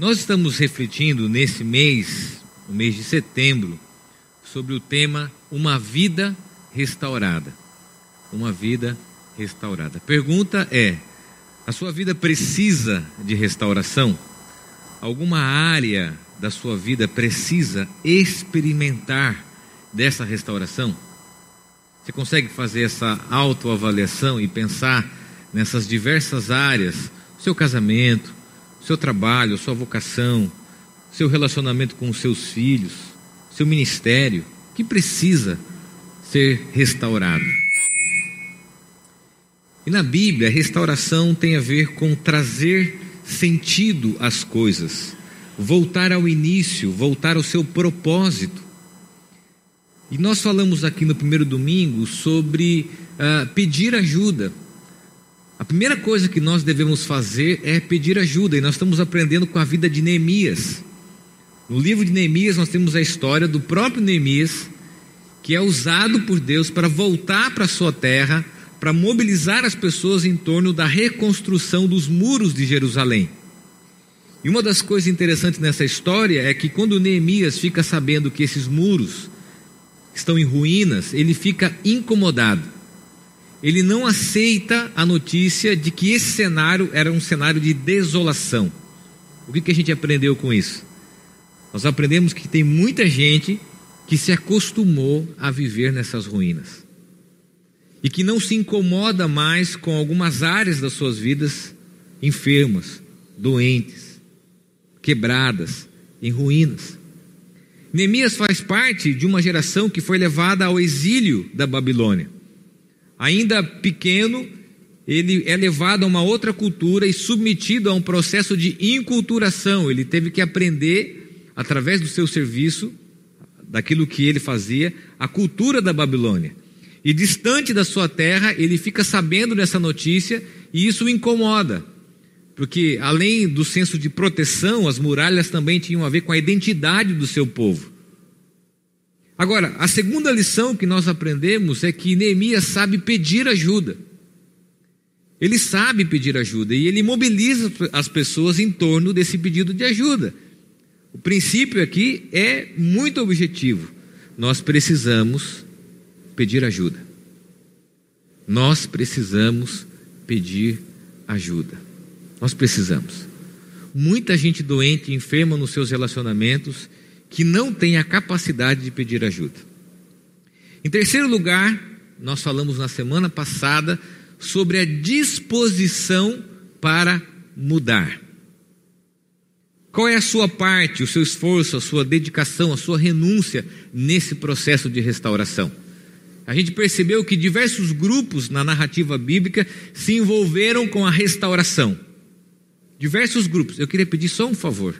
Nós estamos refletindo nesse mês, o mês de setembro, sobre o tema Uma Vida Restaurada. Uma Vida Restaurada. Pergunta é: a sua vida precisa de restauração? Alguma área da sua vida precisa experimentar dessa restauração? Você consegue fazer essa autoavaliação e pensar nessas diversas áreas, seu casamento, seu trabalho, sua vocação, seu relacionamento com os seus filhos, seu ministério, que precisa ser restaurado. E na Bíblia, a restauração tem a ver com trazer sentido às coisas, voltar ao início, voltar ao seu propósito. E nós falamos aqui no primeiro domingo sobre uh, pedir ajuda. A primeira coisa que nós devemos fazer é pedir ajuda, e nós estamos aprendendo com a vida de Neemias. No livro de Neemias, nós temos a história do próprio Neemias, que é usado por Deus para voltar para a sua terra, para mobilizar as pessoas em torno da reconstrução dos muros de Jerusalém. E uma das coisas interessantes nessa história é que quando Neemias fica sabendo que esses muros estão em ruínas, ele fica incomodado. Ele não aceita a notícia de que esse cenário era um cenário de desolação. O que, que a gente aprendeu com isso? Nós aprendemos que tem muita gente que se acostumou a viver nessas ruínas e que não se incomoda mais com algumas áreas das suas vidas enfermas, doentes, quebradas, em ruínas. Neemias faz parte de uma geração que foi levada ao exílio da Babilônia. Ainda pequeno, ele é levado a uma outra cultura e submetido a um processo de inculturação. Ele teve que aprender, através do seu serviço, daquilo que ele fazia, a cultura da Babilônia. E distante da sua terra, ele fica sabendo dessa notícia e isso o incomoda. Porque além do senso de proteção, as muralhas também tinham a ver com a identidade do seu povo. Agora, a segunda lição que nós aprendemos é que Neemias sabe pedir ajuda. Ele sabe pedir ajuda e ele mobiliza as pessoas em torno desse pedido de ajuda. O princípio aqui é muito objetivo. Nós precisamos pedir ajuda. Nós precisamos pedir ajuda. Nós precisamos. Muita gente doente, enferma nos seus relacionamentos, que não tem a capacidade de pedir ajuda. Em terceiro lugar, nós falamos na semana passada sobre a disposição para mudar. Qual é a sua parte, o seu esforço, a sua dedicação, a sua renúncia nesse processo de restauração? A gente percebeu que diversos grupos na narrativa bíblica se envolveram com a restauração diversos grupos. Eu queria pedir só um favor.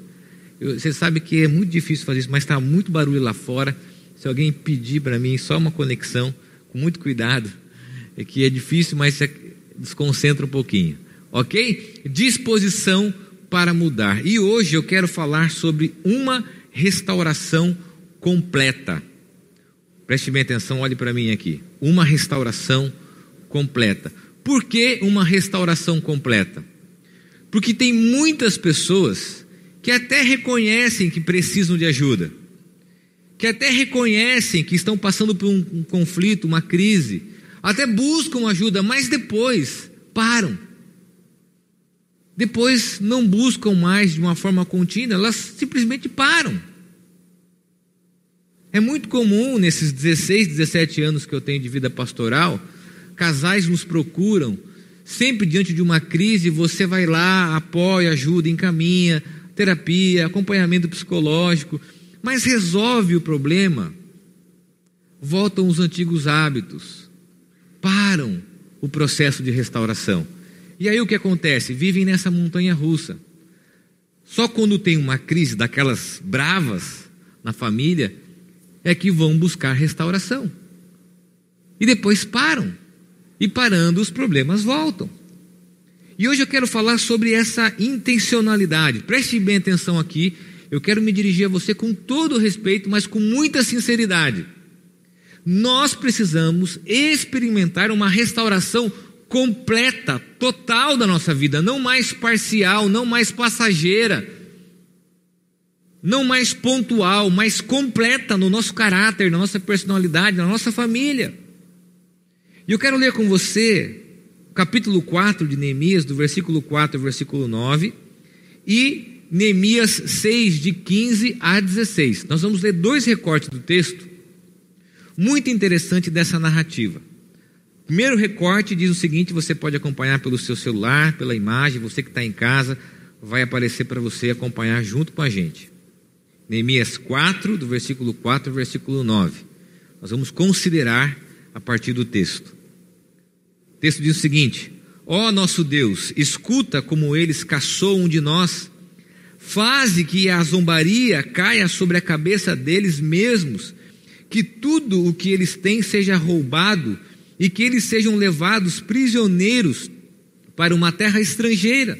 Eu, você sabe que é muito difícil fazer isso, mas está muito barulho lá fora. Se alguém pedir para mim só uma conexão, com muito cuidado, é que é difícil, mas se desconcentra um pouquinho. Ok? Disposição para mudar. E hoje eu quero falar sobre uma restauração completa. Preste bem atenção, olhe para mim aqui. Uma restauração completa. Por que uma restauração completa? Porque tem muitas pessoas que até reconhecem que precisam de ajuda, que até reconhecem que estão passando por um, um conflito, uma crise, até buscam ajuda, mas depois param. Depois não buscam mais de uma forma contínua, elas simplesmente param. É muito comum nesses 16, 17 anos que eu tenho de vida pastoral, casais nos procuram Sempre diante de uma crise, você vai lá, apoia, ajuda, encaminha, terapia, acompanhamento psicológico, mas resolve o problema. Voltam os antigos hábitos, param o processo de restauração. E aí o que acontece? Vivem nessa montanha russa. Só quando tem uma crise daquelas bravas na família é que vão buscar restauração. E depois param e parando os problemas voltam. E hoje eu quero falar sobre essa intencionalidade. Preste bem atenção aqui. Eu quero me dirigir a você com todo respeito, mas com muita sinceridade. Nós precisamos experimentar uma restauração completa, total da nossa vida, não mais parcial, não mais passageira. não mais pontual, mas completa no nosso caráter, na nossa personalidade, na nossa família. E eu quero ler com você capítulo 4 de Neemias, do versículo 4 ao versículo 9, e Neemias 6, de 15 a 16. Nós vamos ler dois recortes do texto, muito interessante dessa narrativa. Primeiro recorte diz o seguinte: você pode acompanhar pelo seu celular, pela imagem, você que está em casa, vai aparecer para você acompanhar junto com a gente. Neemias 4, do versículo 4 ao versículo 9. Nós vamos considerar a partir do texto. O texto diz o seguinte: Ó oh, nosso Deus, escuta como eles caçoam de nós, faze que a zombaria caia sobre a cabeça deles mesmos, que tudo o que eles têm seja roubado e que eles sejam levados prisioneiros para uma terra estrangeira.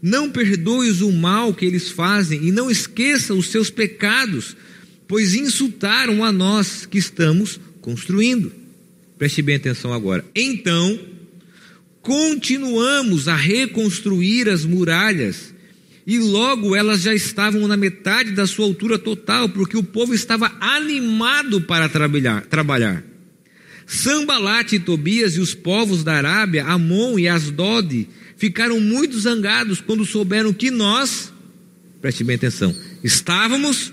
Não perdoes o mal que eles fazem e não esqueça os seus pecados, pois insultaram a nós que estamos construindo. Preste bem atenção agora. Então, continuamos a reconstruir as muralhas, e logo elas já estavam na metade da sua altura total, porque o povo estava animado para trabalhar. trabalhar. Sambalate e Tobias e os povos da Arábia, Amon e Asdod, ficaram muito zangados quando souberam que nós, preste bem atenção, estávamos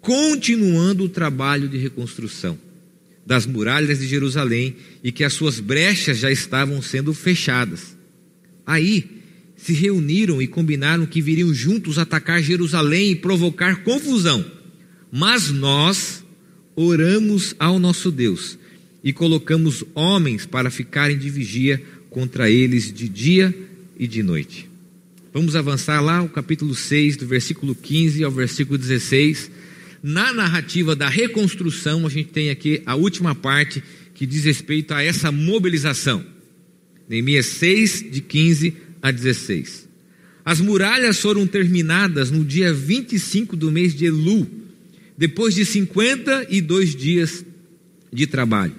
continuando o trabalho de reconstrução das muralhas de Jerusalém e que as suas brechas já estavam sendo fechadas. Aí se reuniram e combinaram que viriam juntos atacar Jerusalém e provocar confusão. Mas nós oramos ao nosso Deus e colocamos homens para ficarem de vigia contra eles de dia e de noite. Vamos avançar lá o capítulo 6, do versículo 15 ao versículo 16 na narrativa da reconstrução, a gente tem aqui a última parte que diz respeito a essa mobilização. Neemias 6, de 15 a 16. As muralhas foram terminadas no dia 25 do mês de Elu, depois de 52 dias de trabalho.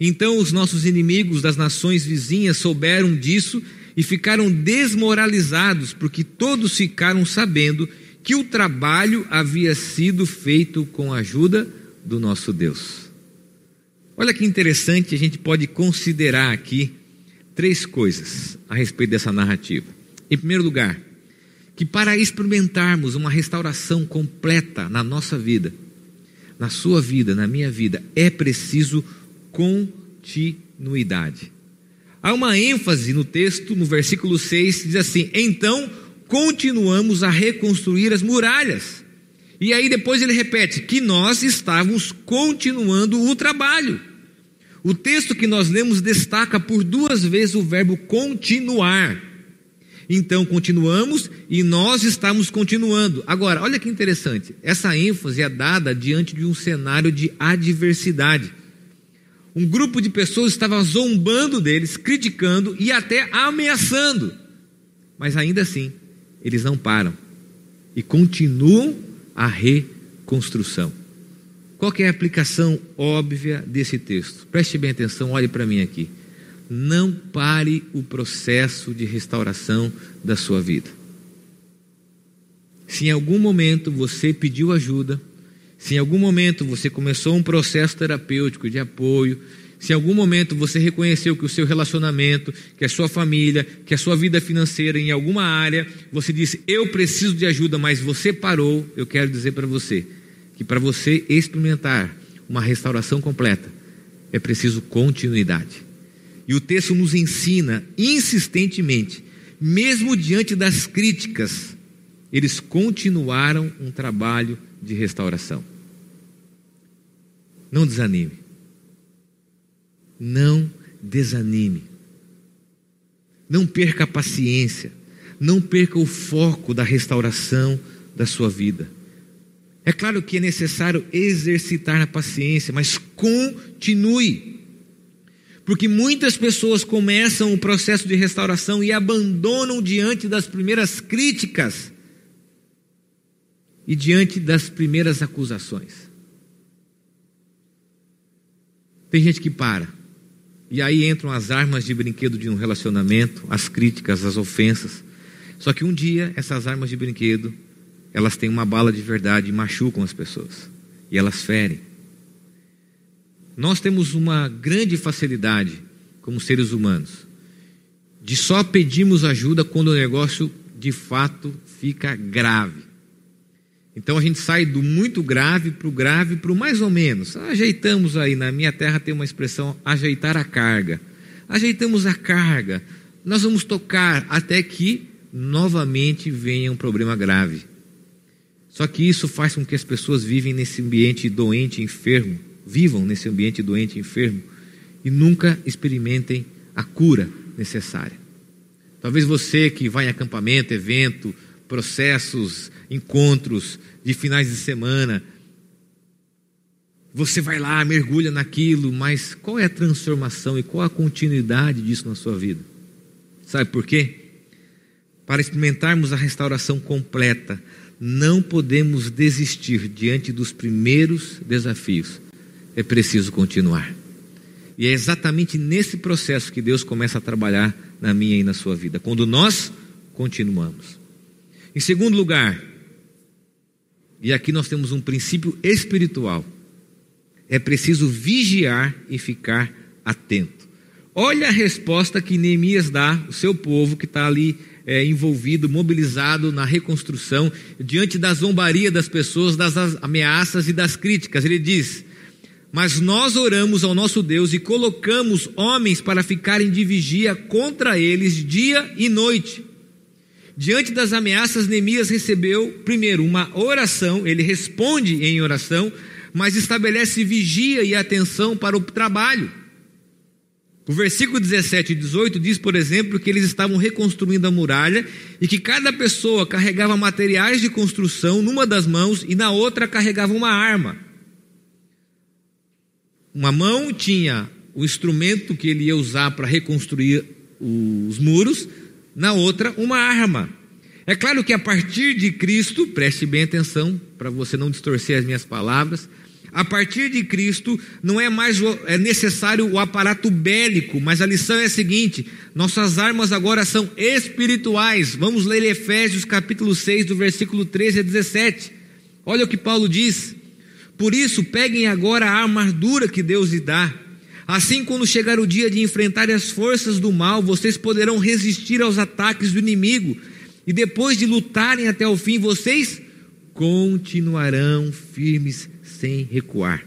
Então os nossos inimigos das nações vizinhas souberam disso e ficaram desmoralizados, porque todos ficaram sabendo que o trabalho havia sido feito com a ajuda do nosso Deus. Olha que interessante, a gente pode considerar aqui três coisas a respeito dessa narrativa. Em primeiro lugar, que para experimentarmos uma restauração completa na nossa vida, na sua vida, na minha vida, é preciso continuidade. Há uma ênfase no texto, no versículo 6, diz assim: Então continuamos a reconstruir as muralhas. E aí depois ele repete que nós estávamos continuando o trabalho. O texto que nós lemos destaca por duas vezes o verbo continuar. Então continuamos e nós estamos continuando. Agora, olha que interessante, essa ênfase é dada diante de um cenário de adversidade. Um grupo de pessoas estava zombando deles, criticando e até ameaçando. Mas ainda assim, eles não param e continuam a reconstrução. Qual é a aplicação óbvia desse texto? Preste bem atenção, olhe para mim aqui. Não pare o processo de restauração da sua vida. Se em algum momento você pediu ajuda, se em algum momento você começou um processo terapêutico de apoio, se em algum momento você reconheceu que o seu relacionamento, que a sua família, que a sua vida financeira em alguma área, você disse, eu preciso de ajuda, mas você parou, eu quero dizer para você que para você experimentar uma restauração completa, é preciso continuidade. E o texto nos ensina insistentemente, mesmo diante das críticas, eles continuaram um trabalho de restauração. Não desanime não desanime. Não perca a paciência. Não perca o foco da restauração da sua vida. É claro que é necessário exercitar a paciência, mas continue. Porque muitas pessoas começam o processo de restauração e abandonam diante das primeiras críticas e diante das primeiras acusações. Tem gente que para e aí entram as armas de brinquedo de um relacionamento, as críticas, as ofensas. Só que um dia essas armas de brinquedo elas têm uma bala de verdade e machucam as pessoas. E elas ferem. Nós temos uma grande facilidade, como seres humanos, de só pedirmos ajuda quando o negócio de fato fica grave. Então a gente sai do muito grave para o grave para o mais ou menos. Ajeitamos aí, na minha terra tem uma expressão, ajeitar a carga. Ajeitamos a carga, nós vamos tocar até que novamente venha um problema grave. Só que isso faz com que as pessoas vivem nesse ambiente doente, enfermo, vivam nesse ambiente doente, enfermo e nunca experimentem a cura necessária. Talvez você que vai em acampamento, evento, processos, encontros de finais de semana, você vai lá, mergulha naquilo, mas qual é a transformação e qual a continuidade disso na sua vida? Sabe por quê? Para experimentarmos a restauração completa, não podemos desistir diante dos primeiros desafios. É preciso continuar. E é exatamente nesse processo que Deus começa a trabalhar na minha e na sua vida, quando nós continuamos. Em segundo lugar, e aqui nós temos um princípio espiritual, é preciso vigiar e ficar atento. Olha a resposta que Neemias dá ao seu povo que está ali é, envolvido, mobilizado na reconstrução, diante da zombaria das pessoas, das ameaças e das críticas. Ele diz: Mas nós oramos ao nosso Deus e colocamos homens para ficarem de vigia contra eles dia e noite. Diante das ameaças, Neemias recebeu, primeiro, uma oração, ele responde em oração, mas estabelece vigia e atenção para o trabalho. O versículo 17 e 18 diz, por exemplo, que eles estavam reconstruindo a muralha e que cada pessoa carregava materiais de construção numa das mãos e na outra carregava uma arma. Uma mão tinha o instrumento que ele ia usar para reconstruir os muros, na outra, uma arma. É claro que a partir de Cristo, preste bem atenção para você não distorcer as minhas palavras, a partir de Cristo, não é mais é necessário o aparato bélico, mas a lição é a seguinte: nossas armas agora são espirituais. Vamos ler Efésios capítulo 6, do versículo 13 a 17. Olha o que Paulo diz. Por isso, peguem agora a armadura que Deus lhe dá. Assim, quando chegar o dia de enfrentar as forças do mal, vocês poderão resistir aos ataques do inimigo. E depois de lutarem até o fim, vocês continuarão firmes sem recuar.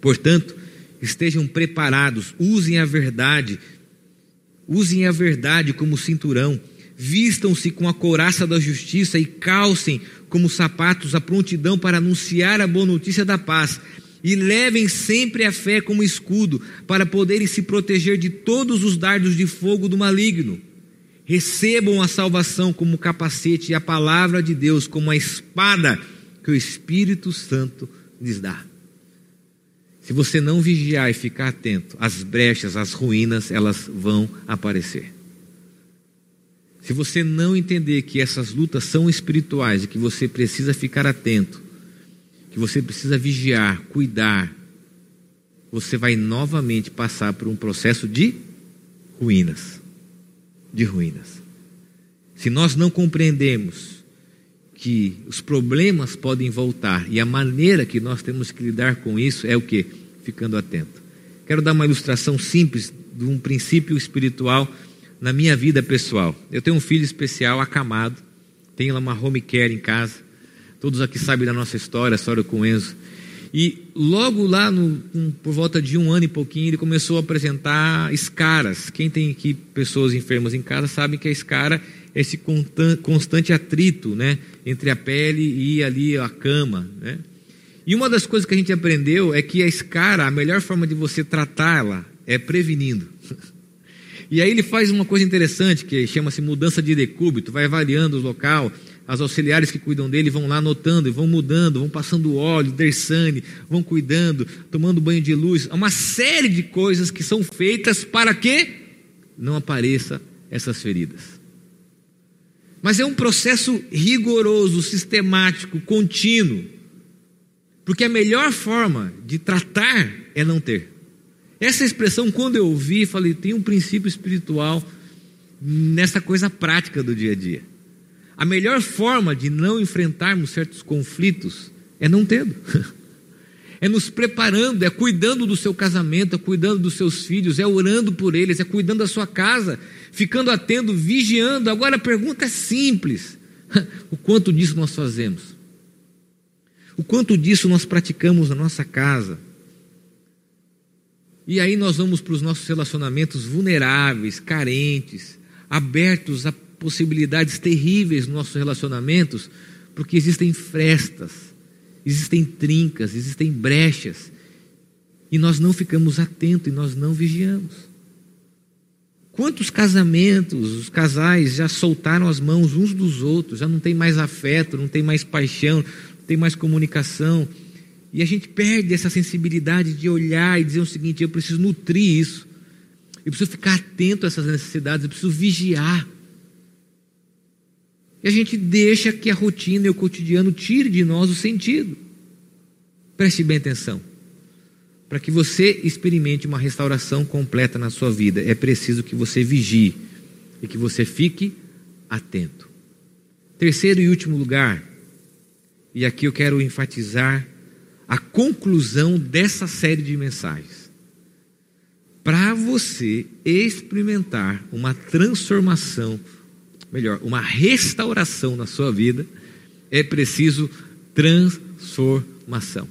Portanto, estejam preparados, usem a verdade, usem a verdade como cinturão, vistam-se com a couraça da justiça e calcem como sapatos a prontidão para anunciar a boa notícia da paz. E levem sempre a fé como escudo, para poderem se proteger de todos os dardos de fogo do maligno. Recebam a salvação como capacete e a palavra de Deus como a espada que o Espírito Santo lhes dá. Se você não vigiar e ficar atento, as brechas, as ruínas, elas vão aparecer. Se você não entender que essas lutas são espirituais e que você precisa ficar atento, que você precisa vigiar, cuidar, você vai novamente passar por um processo de ruínas. De ruínas. Se nós não compreendemos que os problemas podem voltar e a maneira que nós temos que lidar com isso é o que? Ficando atento. Quero dar uma ilustração simples de um princípio espiritual na minha vida pessoal. Eu tenho um filho especial, acamado, tenho uma home care em casa. Todos aqui sabem da nossa história, a história com o Enzo. E logo lá, no, um, por volta de um ano e pouquinho, ele começou a apresentar escaras. Quem tem aqui pessoas enfermas em casa sabe que a escara esse constante atrito né, entre a pele e ali a cama. Né? E uma das coisas que a gente aprendeu é que a escara, a melhor forma de você tratá-la é prevenindo. E aí ele faz uma coisa interessante que chama-se mudança de decúbito, vai variando o local, as auxiliares que cuidam dele vão lá anotando vão mudando, vão passando óleo, dersane, vão cuidando, tomando banho de luz, uma série de coisas que são feitas para que não apareça essas feridas. Mas é um processo rigoroso, sistemático, contínuo. Porque a melhor forma de tratar é não ter. Essa expressão, quando eu ouvi, falei, tem um princípio espiritual nessa coisa prática do dia a dia. A melhor forma de não enfrentarmos certos conflitos é não tendo. É nos preparando, é cuidando do seu casamento, é cuidando dos seus filhos, é orando por eles, é cuidando da sua casa, ficando atento, vigiando. Agora a pergunta é simples: o quanto disso nós fazemos? O quanto disso nós praticamos na nossa casa? E aí nós vamos para os nossos relacionamentos vulneráveis, carentes, abertos a possibilidades terríveis nos nossos relacionamentos, porque existem frestas, existem trincas, existem brechas, e nós não ficamos atentos e nós não vigiamos. Quantos casamentos, os casais já soltaram as mãos uns dos outros, já não tem mais afeto, não tem mais paixão, não tem mais comunicação, e a gente perde essa sensibilidade de olhar e dizer o seguinte: eu preciso nutrir isso, eu preciso ficar atento a essas necessidades, eu preciso vigiar. E a gente deixa que a rotina e o cotidiano tire de nós o sentido. Preste bem atenção. Para que você experimente uma restauração completa na sua vida, é preciso que você vigie e que você fique atento. Terceiro e último lugar, e aqui eu quero enfatizar a conclusão dessa série de mensagens. Para você experimentar uma transformação, melhor, uma restauração na sua vida, é preciso transformação.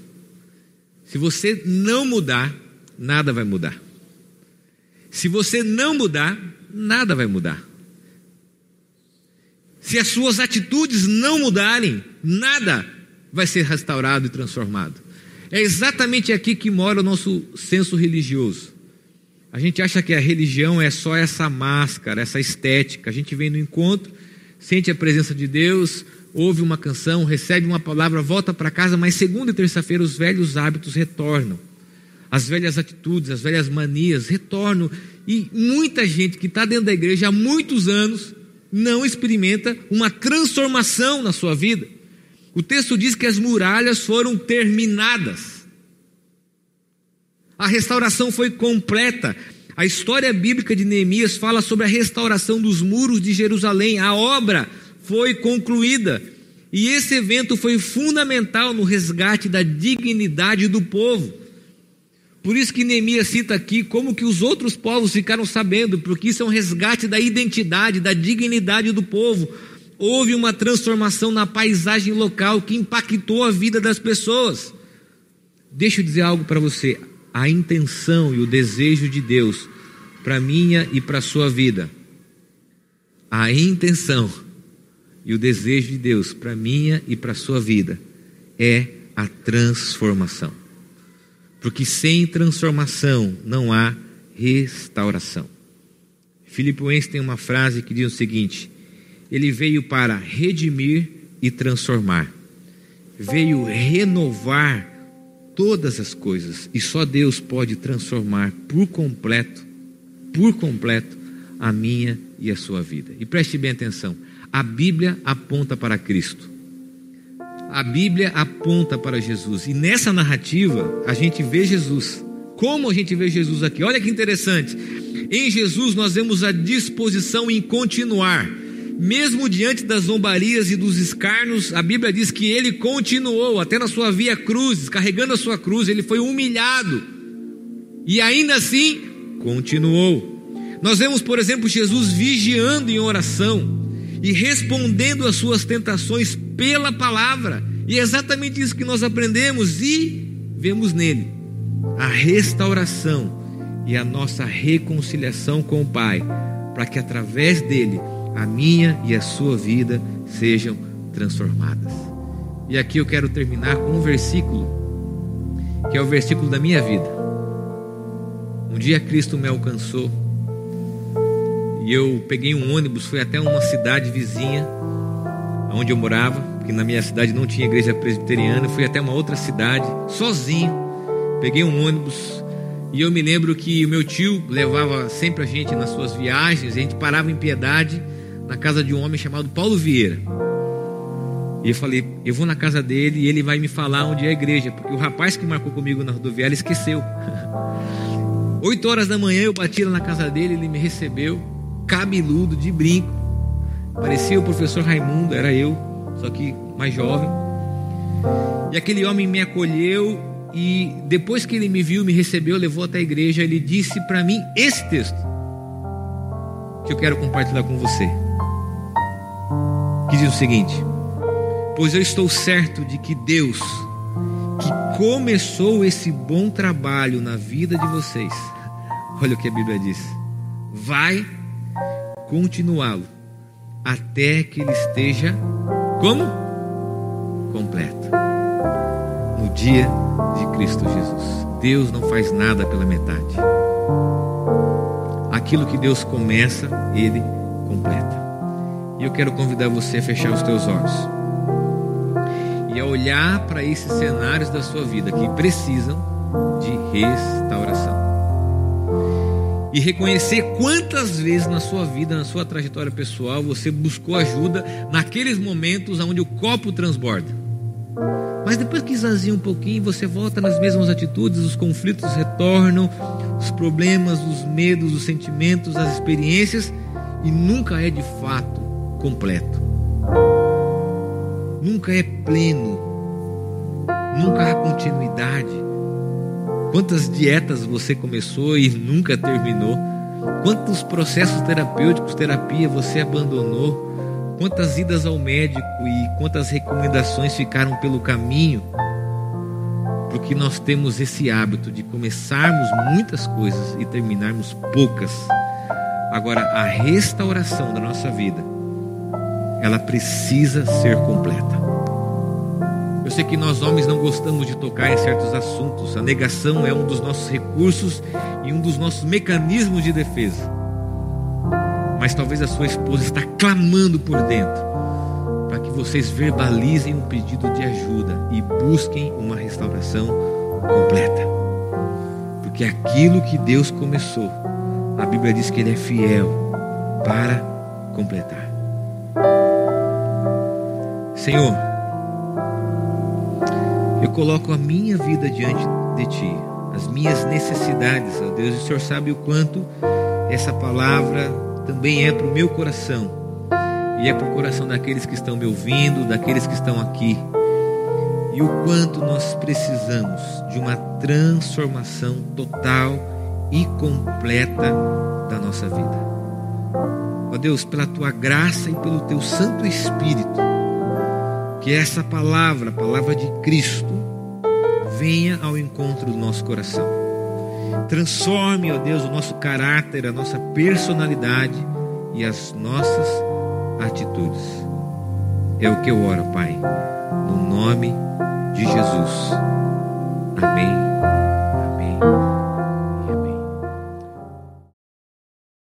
Se você não mudar, nada vai mudar. Se você não mudar, nada vai mudar. Se as suas atitudes não mudarem, nada vai ser restaurado e transformado. É exatamente aqui que mora o nosso senso religioso. A gente acha que a religião é só essa máscara, essa estética. A gente vem no encontro, sente a presença de Deus, ouve uma canção, recebe uma palavra, volta para casa, mas segunda e terça-feira os velhos hábitos retornam. As velhas atitudes, as velhas manias retornam. E muita gente que está dentro da igreja há muitos anos não experimenta uma transformação na sua vida. O texto diz que as muralhas foram terminadas. A restauração foi completa. A história bíblica de Neemias fala sobre a restauração dos muros de Jerusalém. A obra foi concluída. E esse evento foi fundamental no resgate da dignidade do povo. Por isso que Neemias cita aqui como que os outros povos ficaram sabendo, porque isso é um resgate da identidade, da dignidade do povo houve uma transformação na paisagem local que impactou a vida das pessoas. Deixa eu dizer algo para você: a intenção e o desejo de Deus para minha e para sua vida. A intenção e o desejo de Deus para minha e para sua vida é a transformação. Porque sem transformação não há restauração. Filipenses tem uma frase que diz o seguinte: ele veio para redimir e transformar. Veio renovar todas as coisas e só Deus pode transformar por completo, por completo a minha e a sua vida. E preste bem atenção, a Bíblia aponta para Cristo. A Bíblia aponta para Jesus. E nessa narrativa a gente vê Jesus. Como a gente vê Jesus aqui? Olha que interessante. Em Jesus nós vemos a disposição em continuar mesmo diante das zombarias e dos escarnos, a Bíblia diz que ele continuou até na sua via cruz, carregando a sua cruz, ele foi humilhado. E ainda assim, continuou. Nós vemos, por exemplo, Jesus vigiando em oração e respondendo às suas tentações pela palavra. E é exatamente isso que nós aprendemos e vemos nele a restauração e a nossa reconciliação com o Pai, para que através dele a minha e a sua vida sejam transformadas. E aqui eu quero terminar com um versículo, que é o versículo da minha vida. Um dia Cristo me alcançou e eu peguei um ônibus, fui até uma cidade vizinha, onde eu morava, porque na minha cidade não tinha igreja presbiteriana, fui até uma outra cidade, sozinho, peguei um ônibus e eu me lembro que o meu tio levava sempre a gente nas suas viagens, a gente parava em piedade na casa de um homem chamado Paulo Vieira. E eu falei, eu vou na casa dele e ele vai me falar onde é a igreja, porque o rapaz que marcou comigo na rodoviária esqueceu. Oito horas da manhã eu bati lá na casa dele, ele me recebeu, cabeludo, de brinco. parecia o professor Raimundo, era eu, só que mais jovem. E aquele homem me acolheu e depois que ele me viu, me recebeu, levou até a igreja, ele disse para mim esse texto que eu quero compartilhar com você. Que diz o seguinte: Pois eu estou certo de que Deus, que começou esse bom trabalho na vida de vocês, olha o que a Bíblia diz, vai continuá-lo até que ele esteja como? Completo. No dia de Cristo Jesus. Deus não faz nada pela metade. Aquilo que Deus começa, Ele completa. E eu quero convidar você a fechar os teus olhos e a olhar para esses cenários da sua vida que precisam de restauração. E reconhecer quantas vezes na sua vida, na sua trajetória pessoal, você buscou ajuda naqueles momentos onde o copo transborda. Mas depois que esvazia um pouquinho, você volta nas mesmas atitudes, os conflitos retornam, os problemas, os medos, os sentimentos, as experiências, e nunca é de fato completo. Nunca é pleno. Nunca há continuidade. Quantas dietas você começou e nunca terminou? Quantos processos terapêuticos, terapia você abandonou? Quantas idas ao médico e quantas recomendações ficaram pelo caminho? Porque nós temos esse hábito de começarmos muitas coisas e terminarmos poucas. Agora, a restauração da nossa vida, ela precisa ser completa. Eu sei que nós homens não gostamos de tocar em certos assuntos. A negação é um dos nossos recursos e um dos nossos mecanismos de defesa mas talvez a sua esposa está clamando por dentro para que vocês verbalizem um pedido de ajuda e busquem uma restauração completa. Porque aquilo que Deus começou, a Bíblia diz que Ele é fiel para completar. Senhor, eu coloco a minha vida diante de Ti, as minhas necessidades, ó Deus, e o Senhor sabe o quanto essa palavra também é para o meu coração e é para o coração daqueles que estão me ouvindo, daqueles que estão aqui. E o quanto nós precisamos de uma transformação total e completa da nossa vida. Ó Deus, pela tua graça e pelo teu Santo Espírito, que essa palavra, a palavra de Cristo, venha ao encontro do nosso coração Transforme, ó Deus, o nosso caráter, a nossa personalidade e as nossas atitudes. É o que eu oro, Pai, no nome de Jesus. Amém